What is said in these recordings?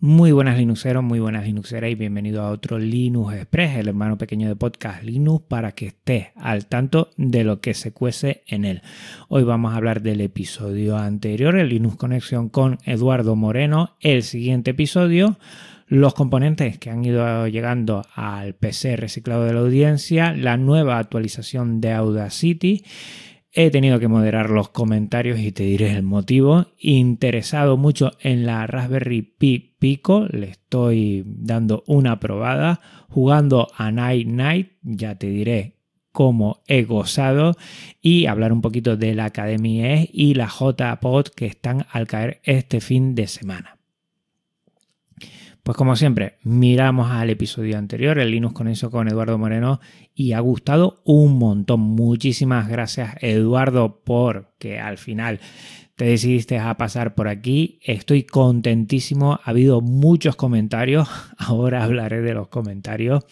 Muy buenas Linuxeros, muy buenas Linuxeras y bienvenido a otro Linux Express, el hermano pequeño de podcast Linux, para que estés al tanto de lo que se cuece en él. Hoy vamos a hablar del episodio anterior, el Linux Conexión con Eduardo Moreno. El siguiente episodio, los componentes que han ido llegando al PC reciclado de la audiencia, la nueva actualización de Audacity He tenido que moderar los comentarios y te diré el motivo. Interesado mucho en la Raspberry Pi Pico, le estoy dando una probada. Jugando a Night Night, ya te diré cómo he gozado. Y hablar un poquito de la Academia E y la JPod que están al caer este fin de semana. Pues como siempre, miramos al episodio anterior, el Linux con eso con Eduardo Moreno, y ha gustado un montón. Muchísimas gracias Eduardo por que al final te decidiste a pasar por aquí. Estoy contentísimo. Ha habido muchos comentarios. Ahora hablaré de los comentarios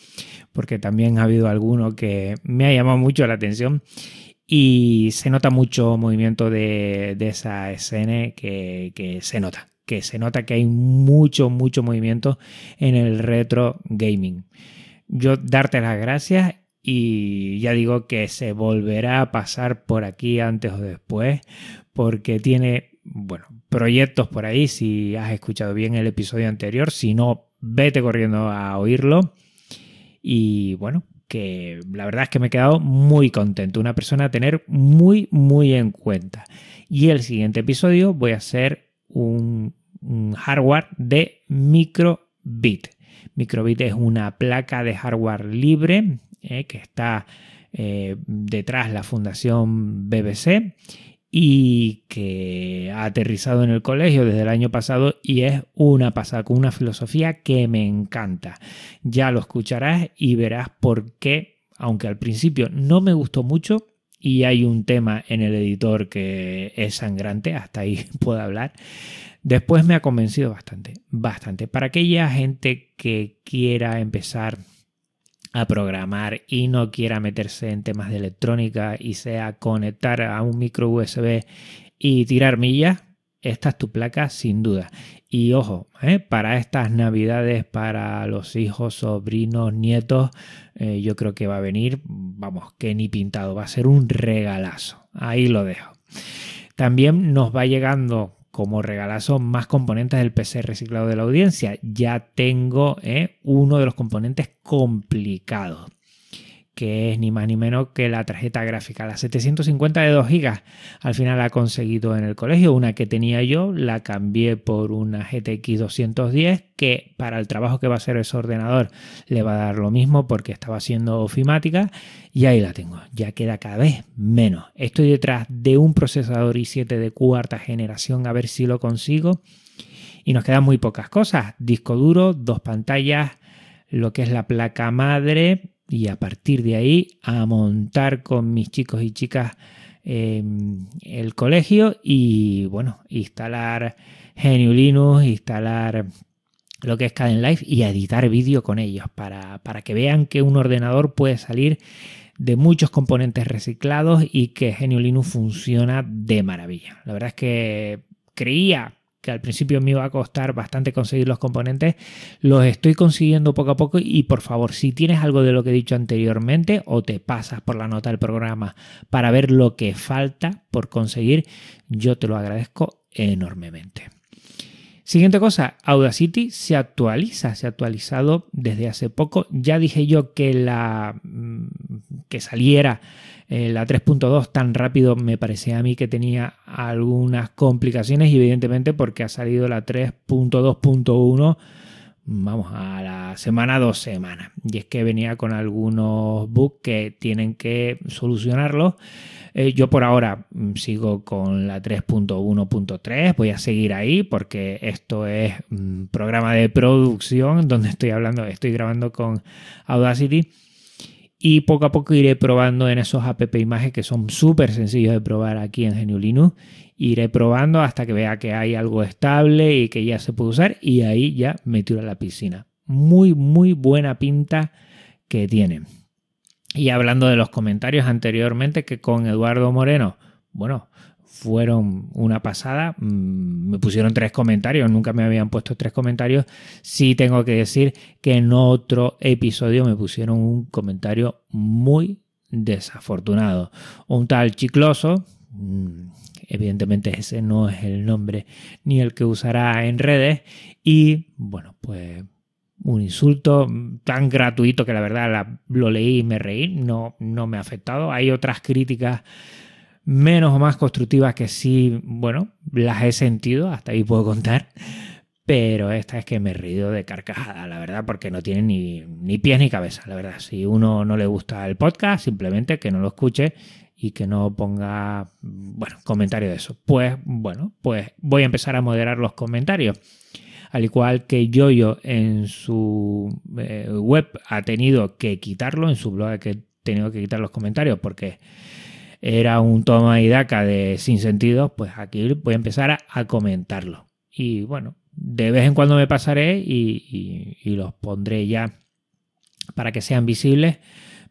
porque también ha habido alguno que me ha llamado mucho la atención. Y se nota mucho movimiento de, esa escena que se nota que se nota que hay mucho, mucho movimiento en el retro gaming. Yo darte las gracias y ya digo que se volverá a pasar por aquí antes o después porque tiene, bueno, proyectos por ahí si has escuchado bien el episodio anterior, si no, vete corriendo a oírlo y bueno, que la verdad es que me he quedado muy contento, una persona a tener muy, muy en cuenta. Y el siguiente episodio voy a hacer un, hardware de Microbit. Microbit es una placa de hardware libre eh, que está eh, detrás la fundación BBC y que ha aterrizado en el colegio desde el año pasado y es una pasada con una filosofía que me encanta. Ya lo escucharás y verás por qué, aunque al principio no me gustó mucho, y hay un tema en el editor que es sangrante, hasta ahí puedo hablar. Después me ha convencido bastante, bastante. Para aquella gente que quiera empezar a programar y no quiera meterse en temas de electrónica y sea conectar a un micro USB y tirar millas, esta es tu placa sin duda. Y ojo, ¿eh? para estas navidades, para los hijos, sobrinos, nietos, eh, yo creo que va a venir, vamos, que ni pintado, va a ser un regalazo. Ahí lo dejo. También nos va llegando como regalazo más componentes del PC reciclado de la audiencia. Ya tengo ¿eh? uno de los componentes complicados que es ni más ni menos que la tarjeta gráfica. La 750 de 2 GB al final la ha conseguido en el colegio. Una que tenía yo la cambié por una GTX 210 que para el trabajo que va a hacer ese ordenador le va a dar lo mismo porque estaba siendo ofimática y ahí la tengo. Ya queda cada vez menos. Estoy detrás de un procesador i7 de cuarta generación a ver si lo consigo. Y nos quedan muy pocas cosas. Disco duro, dos pantallas, lo que es la placa madre, y a partir de ahí a montar con mis chicos y chicas em, el colegio y bueno, instalar GNU Linux, instalar lo que es Life y editar vídeo con ellos para, para que vean que un ordenador puede salir de muchos componentes reciclados y que GNU Linux funciona de maravilla. La verdad es que creía que al principio me iba a costar bastante conseguir los componentes, los estoy consiguiendo poco a poco y por favor, si tienes algo de lo que he dicho anteriormente o te pasas por la nota del programa para ver lo que falta por conseguir, yo te lo agradezco enormemente. Siguiente cosa, Audacity se actualiza, se ha actualizado desde hace poco. Ya dije yo que la mm, que saliera eh, la 3.2 tan rápido me parecía a mí que tenía algunas complicaciones y evidentemente porque ha salido la 3.2.1 vamos a la semana dos semanas y es que venía con algunos bugs que tienen que solucionarlos. Eh, yo por ahora mm, sigo con la 3.1.3, voy a seguir ahí porque esto es un mm, programa de producción donde estoy hablando, estoy grabando con Audacity y poco a poco iré probando en esos app imágenes que son súper sencillos de probar aquí en GNU Linux. Iré probando hasta que vea que hay algo estable y que ya se puede usar y ahí ya me tiro a la piscina. Muy, muy buena pinta que tiene. Y hablando de los comentarios anteriormente, que con Eduardo Moreno, bueno, fueron una pasada. Mm, me pusieron tres comentarios, nunca me habían puesto tres comentarios. Sí tengo que decir que en otro episodio me pusieron un comentario muy desafortunado. Un tal chicloso, mm, evidentemente ese no es el nombre ni el que usará en redes. Y bueno, pues un insulto tan gratuito que la verdad lo leí y me reí, no, no me ha afectado. Hay otras críticas menos o más constructivas que sí, bueno, las he sentido, hasta ahí puedo contar. Pero esta es que me he reído de carcajada, la verdad, porque no tiene ni, ni pies ni cabeza, la verdad. Si uno no le gusta el podcast, simplemente que no lo escuche y que no ponga, bueno, comentario de eso. Pues, bueno, pues voy a empezar a moderar los comentarios. Al igual que Yoyo en su eh, web ha tenido que quitarlo, en su blog ha tenido que quitar los comentarios porque era un toma y daca de sin sentido, pues aquí voy a empezar a comentarlo. Y bueno, de vez en cuando me pasaré y, los pondré ya para que sean visibles.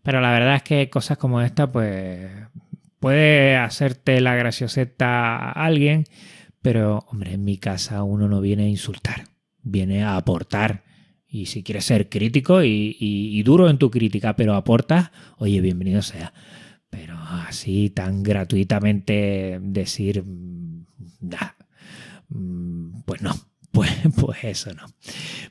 Pero la verdad es que cosas como esta, pues puede hacerte la gracioseta a alguien, pero hombre, en mi casa uno no viene a insultar, viene a aportar. Y si quieres ser crítico y, duro en tu crítica, pero aportas, oye, bienvenido sea. Pero así tan gratuitamente decir, mm, mm, pues no, pues, pues eso no.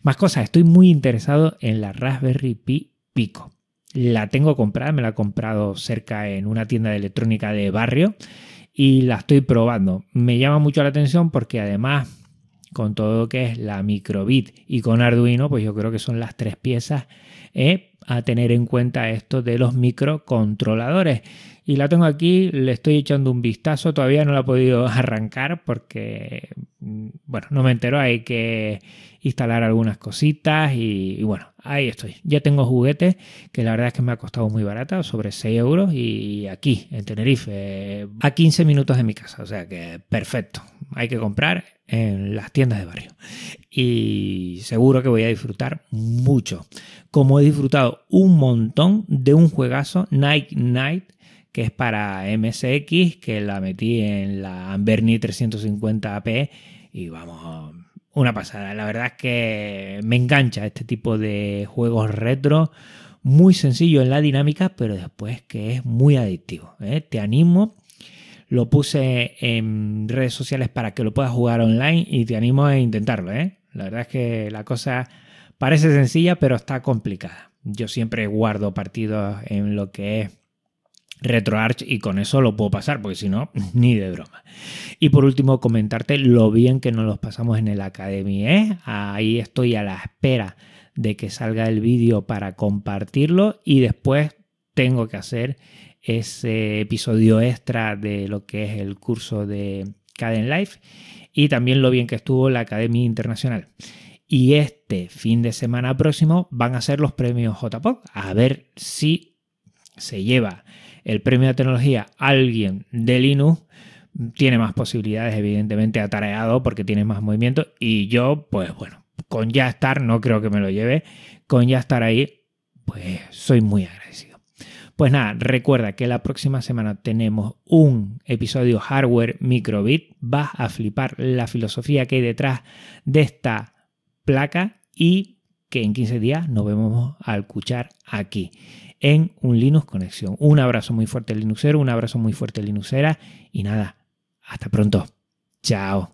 Más cosas, estoy muy interesado en la Raspberry Pi Pico. La tengo comprada, me la he comprado cerca en una tienda de electrónica de barrio y la estoy probando. Me llama mucho la atención porque además con todo lo que es la microbit y con Arduino, pues yo creo que son las tres piezas eh, a tener en cuenta esto de los microcontroladores. Y la tengo aquí, le estoy echando un vistazo, todavía no la he podido arrancar porque, mm, bueno, no me entero, hay que instalar algunas cositas y, bueno, ahí estoy. Ya tengo juguetes que la verdad es que me ha costado muy barata, sobre 6 euros y aquí, en Tenerife, a 15 minutos de mi casa, o sea que perfecto, hay que comprar en las tiendas de barrio y seguro que voy a disfrutar mucho, como he disfrutado un montón de un juegazo Night Night que es para MSX, que la metí en la Amberni 350p y vamos, una pasada. La verdad es que me engancha este tipo de juegos retro, muy sencillo en la dinámica, pero después que es muy adictivo. ¿eh? Te animo. Lo puse en redes sociales para que lo puedas jugar online y te animo a intentarlo. ¿eh? La verdad es que la cosa parece sencilla, pero está complicada. Yo siempre guardo partidos en lo que es RetroArch y con eso lo puedo pasar, porque si no, ni de broma. Y por último, comentarte lo bien que nos los pasamos en el Academy. ¿eh? Ahí estoy a la espera de que salga el vídeo para compartirlo y después tengo que hacer ese episodio extra de lo que es el curso de Caden Life y también lo bien que estuvo la Academia Internacional. Y este fin de semana próximo van a ser los premios JPOC, a ver si se lleva el premio de tecnología alguien de Linux tiene más posibilidades, evidentemente, atareado porque tiene más movimiento. Y yo, pues bueno, con ya estar, no creo que me lo lleve, con ya estar ahí, pues soy muy agradecido. Pues nada, recuerda que la próxima semana tenemos un episodio hardware microbit. Vas a flipar la filosofía que hay detrás de esta placa y que en 15 días nos vemos al escuchar aquí en un Linux Conexión. Un abrazo muy fuerte Linuxero, un abrazo muy fuerte Linuxera y nada, hasta pronto. Chao.